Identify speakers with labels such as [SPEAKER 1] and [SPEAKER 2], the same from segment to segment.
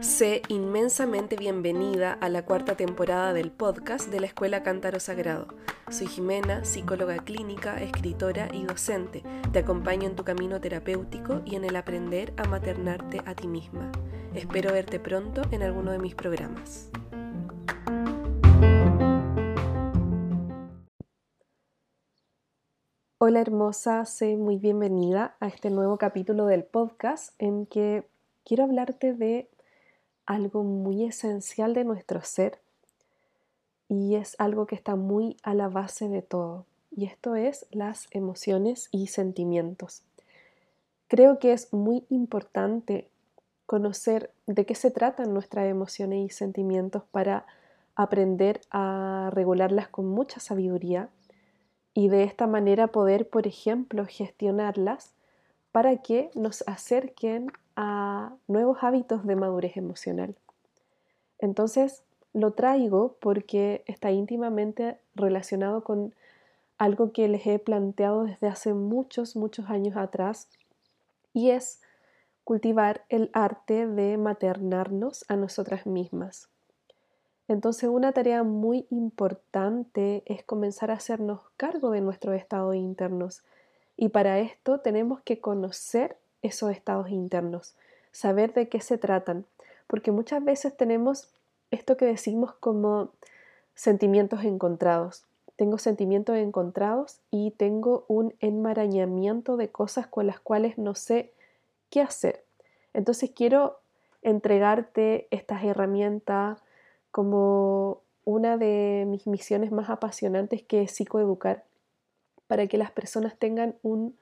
[SPEAKER 1] Sé inmensamente bienvenida a la cuarta temporada del podcast de la Escuela Cántaro Sagrado. Soy Jimena, psicóloga clínica, escritora y docente. Te acompaño en tu camino terapéutico y en el aprender a maternarte a ti misma. Espero verte pronto en alguno de mis programas. Hola hermosa, sé muy bienvenida a este nuevo capítulo del podcast en que quiero hablarte de algo muy esencial de nuestro ser y es algo que está muy a la base de todo y esto es las emociones y sentimientos. Creo que es muy importante conocer de qué se tratan nuestras emociones y sentimientos para aprender a regularlas con mucha sabiduría y de esta manera poder, por ejemplo, gestionarlas para que nos acerquen a nuevos hábitos de madurez emocional. Entonces, lo traigo porque está íntimamente relacionado con algo que les he planteado desde hace muchos, muchos años atrás y es cultivar el arte de maternarnos a nosotras mismas. Entonces una tarea muy importante es comenzar a hacernos cargo de nuestros estados internos y para esto tenemos que conocer esos estados internos, saber de qué se tratan, porque muchas veces tenemos esto que decimos como sentimientos encontrados. Tengo sentimientos encontrados y tengo un enmarañamiento de cosas con las cuales no sé qué hacer. Entonces quiero entregarte estas herramientas como una de mis misiones más apasionantes que es psicoeducar, para que las personas tengan un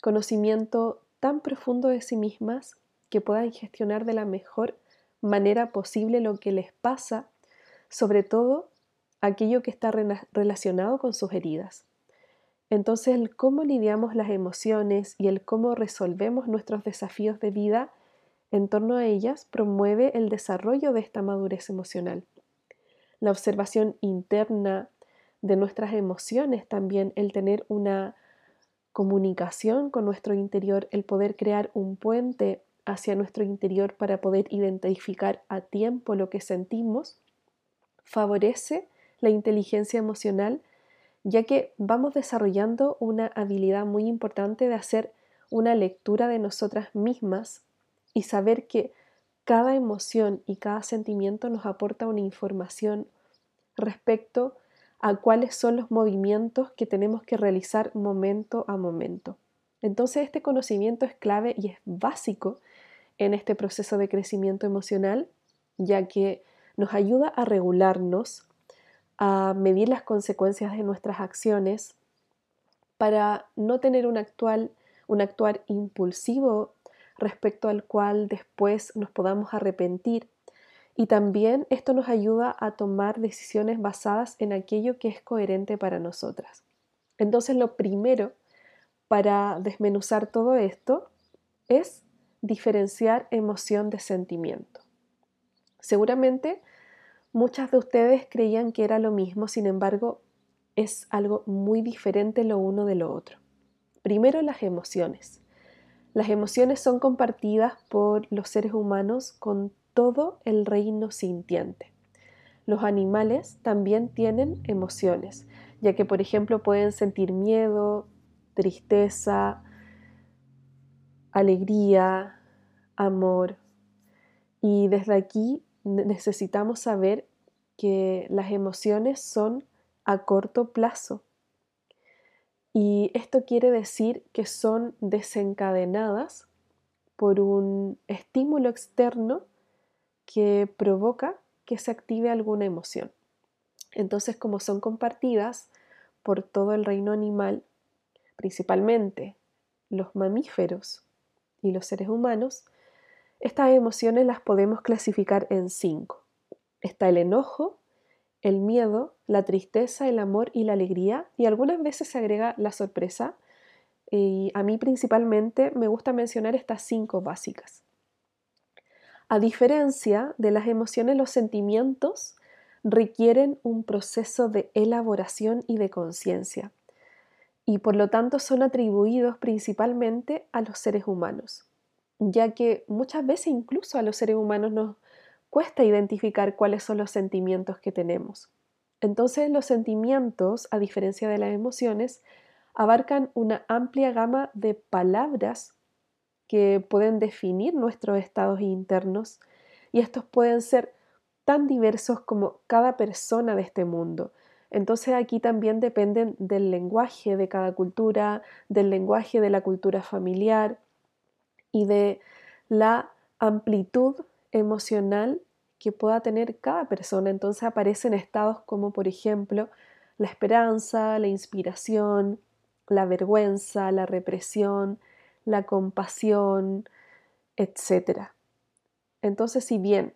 [SPEAKER 1] conocimiento tan profundo de sí mismas que puedan gestionar de la mejor manera posible lo que les pasa, sobre todo aquello que está relacionado con sus heridas. Entonces el cómo lidiamos las emociones y el cómo resolvemos nuestros desafíos de vida en torno a ellas promueve el desarrollo de esta madurez emocional. La observación interna de nuestras emociones también, el tener una comunicación con nuestro interior, el poder crear un puente hacia nuestro interior para poder identificar a tiempo lo que sentimos, favorece la inteligencia emocional, ya que vamos desarrollando una habilidad muy importante de hacer una lectura de nosotras mismas y saber que cada emoción y cada sentimiento nos aporta una información respecto a cuáles son los movimientos que tenemos que realizar momento a momento. Entonces este conocimiento es clave y es básico en este proceso de crecimiento emocional, ya que nos ayuda a regularnos, a medir las consecuencias de nuestras acciones, para no tener un, actual, un actuar impulsivo respecto al cual después nos podamos arrepentir. Y también esto nos ayuda a tomar decisiones basadas en aquello que es coherente para nosotras. Entonces lo primero para desmenuzar todo esto es diferenciar emoción de sentimiento. Seguramente muchas de ustedes creían que era lo mismo, sin embargo, es algo muy diferente lo uno de lo otro. Primero, las emociones. Las emociones son compartidas por los seres humanos con todo el reino sintiente. Los animales también tienen emociones, ya que por ejemplo pueden sentir miedo, tristeza, alegría, amor. Y desde aquí necesitamos saber que las emociones son a corto plazo. Y esto quiere decir que son desencadenadas por un estímulo externo que provoca que se active alguna emoción. Entonces, como son compartidas por todo el reino animal, principalmente los mamíferos y los seres humanos, estas emociones las podemos clasificar en cinco. Está el enojo, el miedo, la tristeza, el amor y la alegría, y algunas veces se agrega la sorpresa. Y a mí principalmente me gusta mencionar estas cinco básicas. A diferencia de las emociones, los sentimientos requieren un proceso de elaboración y de conciencia. y por lo tanto son atribuidos principalmente a los seres humanos, ya que muchas veces incluso a los seres humanos nos cuesta identificar cuáles son los sentimientos que tenemos. Entonces los sentimientos, a diferencia de las emociones, abarcan una amplia gama de palabras que pueden definir nuestros estados internos y estos pueden ser tan diversos como cada persona de este mundo. Entonces aquí también dependen del lenguaje de cada cultura, del lenguaje de la cultura familiar y de la amplitud emocional que pueda tener cada persona. Entonces aparecen estados como por ejemplo la esperanza, la inspiración, la vergüenza, la represión, la compasión, etc. Entonces, si bien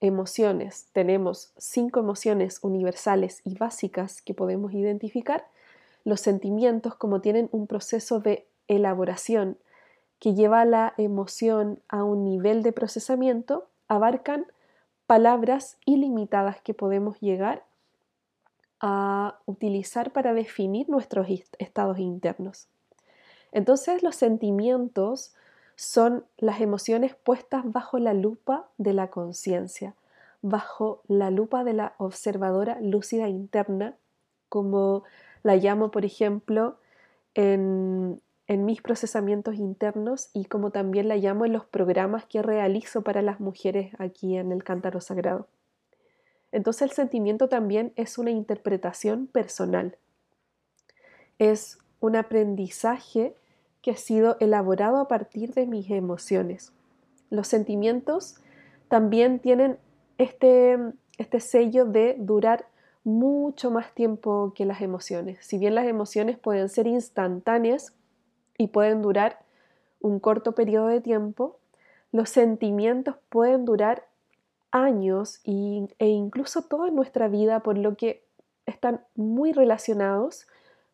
[SPEAKER 1] emociones tenemos cinco emociones universales y básicas que podemos identificar, los sentimientos, como tienen un proceso de elaboración que lleva la emoción a un nivel de procesamiento, abarcan palabras ilimitadas que podemos llegar a utilizar para definir nuestros estados internos. Entonces los sentimientos son las emociones puestas bajo la lupa de la conciencia, bajo la lupa de la observadora lúcida interna, como la llamo, por ejemplo, en, en mis procesamientos internos y como también la llamo en los programas que realizo para las mujeres aquí en el Cántaro Sagrado. Entonces el sentimiento también es una interpretación personal. Es un aprendizaje que ha sido elaborado a partir de mis emociones. Los sentimientos también tienen este, este sello de durar mucho más tiempo que las emociones. Si bien las emociones pueden ser instantáneas y pueden durar un corto periodo de tiempo, los sentimientos pueden durar años e incluso toda nuestra vida, por lo que están muy relacionados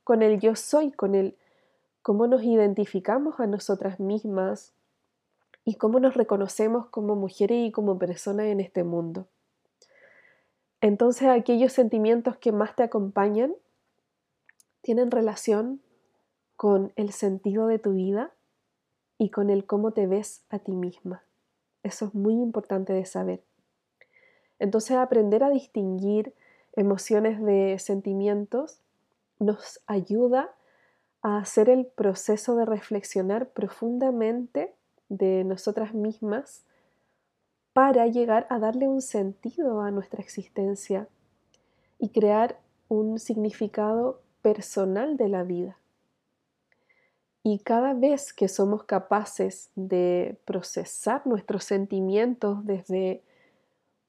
[SPEAKER 1] con el yo soy, con el cómo nos identificamos a nosotras mismas y cómo nos reconocemos como mujeres y como personas en este mundo. Entonces aquellos sentimientos que más te acompañan tienen relación con el sentido de tu vida y con el cómo te ves a ti misma. Eso es muy importante de saber. Entonces aprender a distinguir emociones de sentimientos nos ayuda a hacer el proceso de reflexionar profundamente de nosotras mismas para llegar a darle un sentido a nuestra existencia y crear un significado personal de la vida. Y cada vez que somos capaces de procesar nuestros sentimientos desde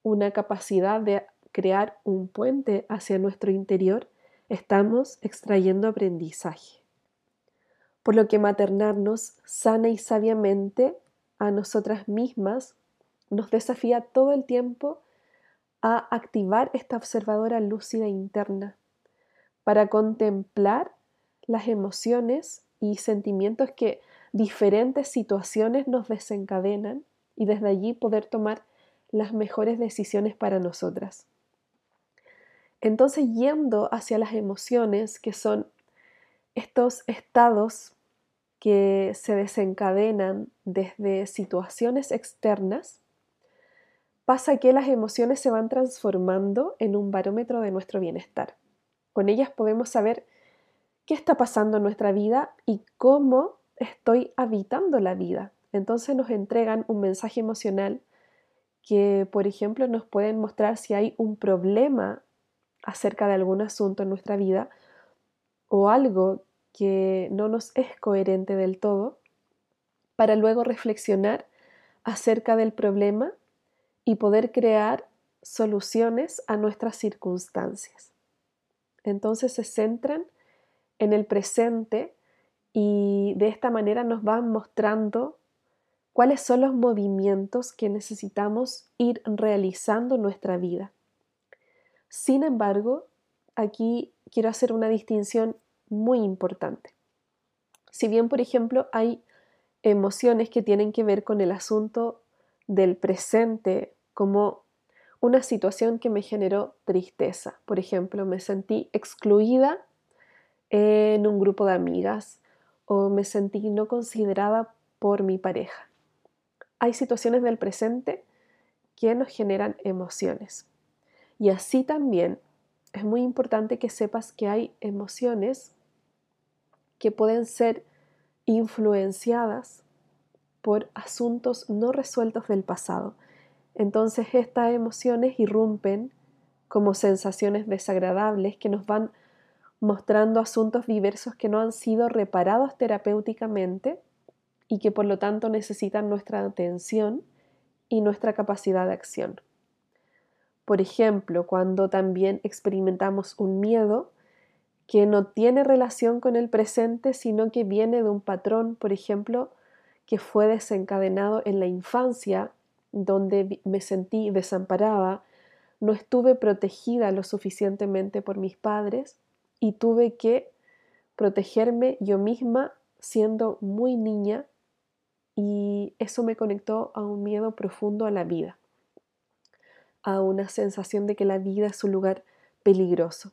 [SPEAKER 1] una capacidad de crear un puente hacia nuestro interior, estamos extrayendo aprendizaje. Por lo que maternarnos sana y sabiamente a nosotras mismas nos desafía todo el tiempo a activar esta observadora lúcida interna para contemplar las emociones y sentimientos que diferentes situaciones nos desencadenan y desde allí poder tomar las mejores decisiones para nosotras. Entonces, yendo hacia las emociones, que son estos estados que se desencadenan desde situaciones externas, pasa que las emociones se van transformando en un barómetro de nuestro bienestar. Con ellas podemos saber qué está pasando en nuestra vida y cómo estoy habitando la vida. Entonces nos entregan un mensaje emocional que, por ejemplo, nos pueden mostrar si hay un problema acerca de algún asunto en nuestra vida o algo que no nos es coherente del todo, para luego reflexionar acerca del problema y poder crear soluciones a nuestras circunstancias. Entonces se centran en el presente y de esta manera nos van mostrando cuáles son los movimientos que necesitamos ir realizando nuestra vida. Sin embargo, aquí quiero hacer una distinción muy importante. Si bien, por ejemplo, hay emociones que tienen que ver con el asunto del presente, como una situación que me generó tristeza. Por ejemplo, me sentí excluida en un grupo de amigas o me sentí no considerada por mi pareja. Hay situaciones del presente que nos generan emociones. Y así también es muy importante que sepas que hay emociones que pueden ser influenciadas por asuntos no resueltos del pasado. Entonces estas emociones irrumpen como sensaciones desagradables que nos van mostrando asuntos diversos que no han sido reparados terapéuticamente y que por lo tanto necesitan nuestra atención y nuestra capacidad de acción. Por ejemplo, cuando también experimentamos un miedo que no tiene relación con el presente, sino que viene de un patrón, por ejemplo, que fue desencadenado en la infancia, donde me sentí desamparada, no estuve protegida lo suficientemente por mis padres y tuve que protegerme yo misma siendo muy niña y eso me conectó a un miedo profundo a la vida, a una sensación de que la vida es un lugar peligroso.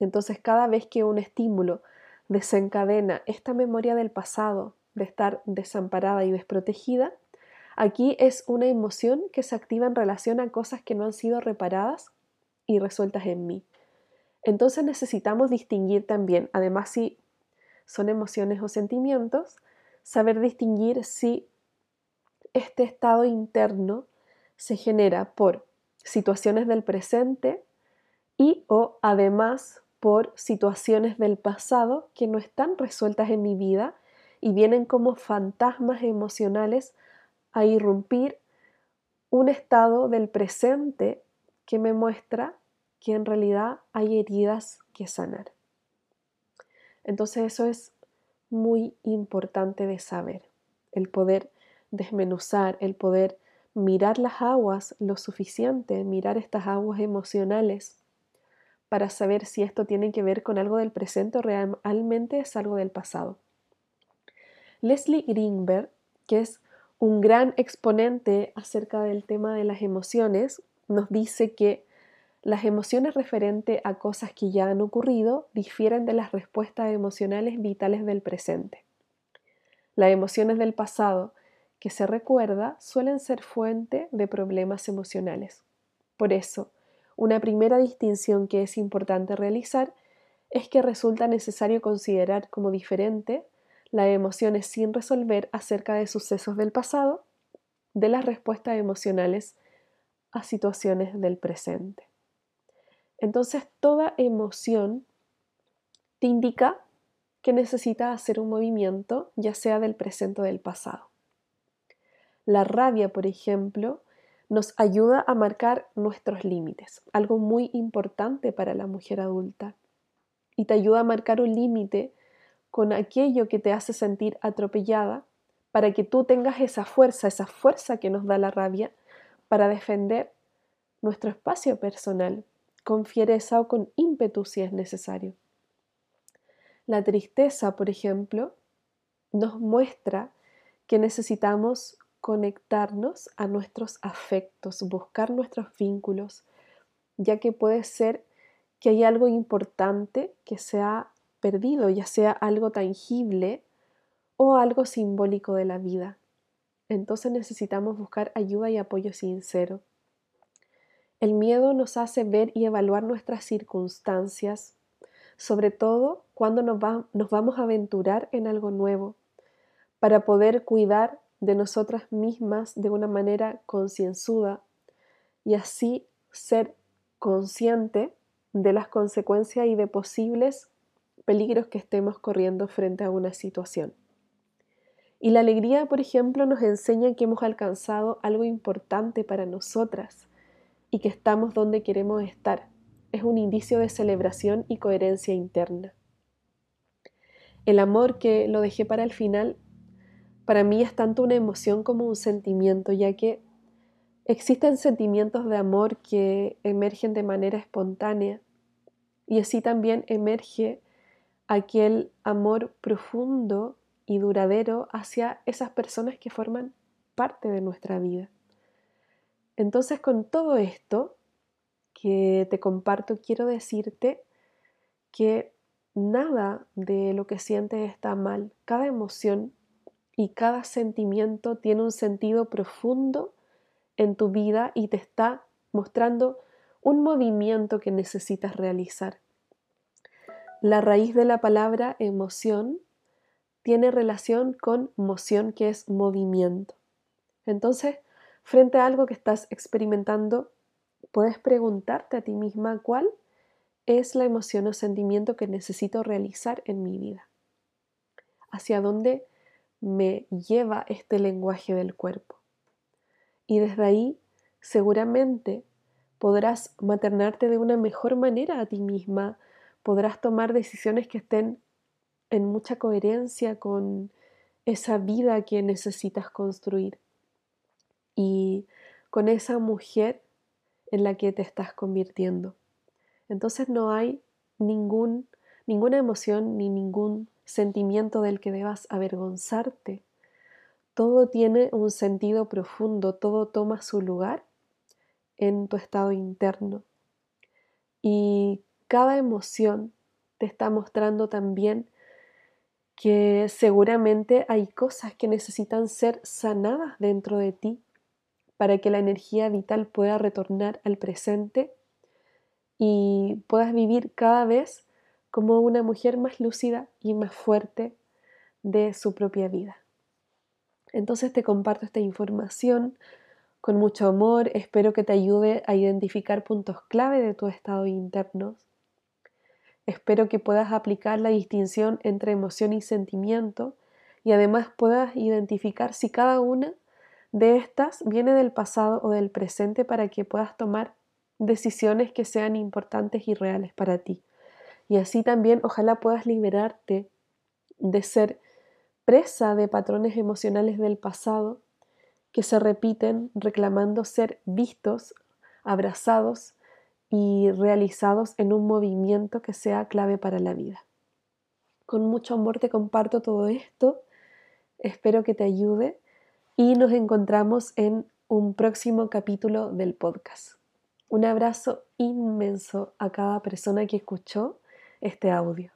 [SPEAKER 1] Entonces cada vez que un estímulo desencadena esta memoria del pasado, de estar desamparada y desprotegida, aquí es una emoción que se activa en relación a cosas que no han sido reparadas y resueltas en mí. Entonces necesitamos distinguir también, además si son emociones o sentimientos, saber distinguir si este estado interno se genera por situaciones del presente y o además por situaciones del pasado que no están resueltas en mi vida y vienen como fantasmas emocionales a irrumpir un estado del presente que me muestra que en realidad hay heridas que sanar. Entonces eso es muy importante de saber, el poder desmenuzar, el poder mirar las aguas lo suficiente, mirar estas aguas emocionales para saber si esto tiene que ver con algo del presente o realmente es algo del pasado. Leslie Greenberg, que es un gran exponente acerca del tema de las emociones, nos dice que las emociones referentes a cosas que ya han ocurrido difieren de las respuestas emocionales vitales del presente. Las emociones del pasado que se recuerda suelen ser fuente de problemas emocionales. Por eso, una primera distinción que es importante realizar es que resulta necesario considerar como diferente las emociones sin resolver acerca de sucesos del pasado de las respuestas emocionales a situaciones del presente. Entonces toda emoción te indica que necesitas hacer un movimiento, ya sea del presente o del pasado. La rabia, por ejemplo, nos ayuda a marcar nuestros límites, algo muy importante para la mujer adulta. Y te ayuda a marcar un límite con aquello que te hace sentir atropellada para que tú tengas esa fuerza, esa fuerza que nos da la rabia para defender nuestro espacio personal, con fiereza o con ímpetu si es necesario. La tristeza, por ejemplo, nos muestra que necesitamos conectarnos a nuestros afectos, buscar nuestros vínculos, ya que puede ser que hay algo importante que se ha perdido, ya sea algo tangible o algo simbólico de la vida. Entonces necesitamos buscar ayuda y apoyo sincero. El miedo nos hace ver y evaluar nuestras circunstancias, sobre todo cuando nos, vamos a aventurar en algo nuevo, para poder cuidar de nosotras mismas de una manera concienzuda y así ser consciente de las consecuencias y de posibles peligros que estemos corriendo frente a una situación. Y la alegría, por ejemplo, nos enseña que hemos alcanzado algo importante para nosotras, y que estamos donde queremos estar. Es un indicio de celebración y coherencia interna. El amor que lo dejé para el final, para mí es tanto una emoción como un sentimiento, ya que existen sentimientos de amor que emergen de manera espontánea y así también emerge aquel amor profundo y duradero hacia esas personas que forman parte de nuestra vida. Entonces con todo esto que te comparto, quiero decirte que nada de lo que sientes está mal. Cada emoción y cada sentimiento tiene un sentido profundo en tu vida y te está mostrando un movimiento que necesitas realizar. La raíz de la palabra emoción tiene relación con moción, que es movimiento. Entonces, frente a algo que estás experimentando, puedes preguntarte a ti misma cuál es la emoción o sentimiento que necesito realizar en mi vida. ¿Hacia dónde me lleva este lenguaje del cuerpo? Y desde ahí seguramente podrás maternarte de una mejor manera a ti misma, podrás tomar decisiones que estén en mucha coherencia con esa vida que necesitas construir y con esa mujer en la que te estás convirtiendo. Entonces no hay ningún, ninguna emoción ni ningún sentimiento del que debas avergonzarte. Todo tiene un sentido profundo, todo toma su lugar en tu estado interno. Y cada emoción te está mostrando también que seguramente hay cosas que necesitan ser sanadas dentro de ti para que la energía vital pueda retornar al presente y puedas vivir cada vez como una mujer más lúcida y más fuerte de su propia vida. Entonces te comparto esta información con mucho amor, espero que te ayude a identificar puntos clave de tu estado interno. Espero que puedas aplicar la distinción entre emoción y sentimiento y además puedas identificar si cada una de estas viene del pasado o del presente para que puedas tomar decisiones que sean importantes y reales para ti. Y así también ojalá puedas liberarte de ser presa de patrones emocionales del pasado que se repiten reclamando ser vistos, abrazados y realizados en un movimiento que sea clave para la vida. Con mucho amor te comparto todo esto, espero que te ayude y nos encontramos en un próximo capítulo del podcast. Un abrazo inmenso a cada persona que escuchó este audio.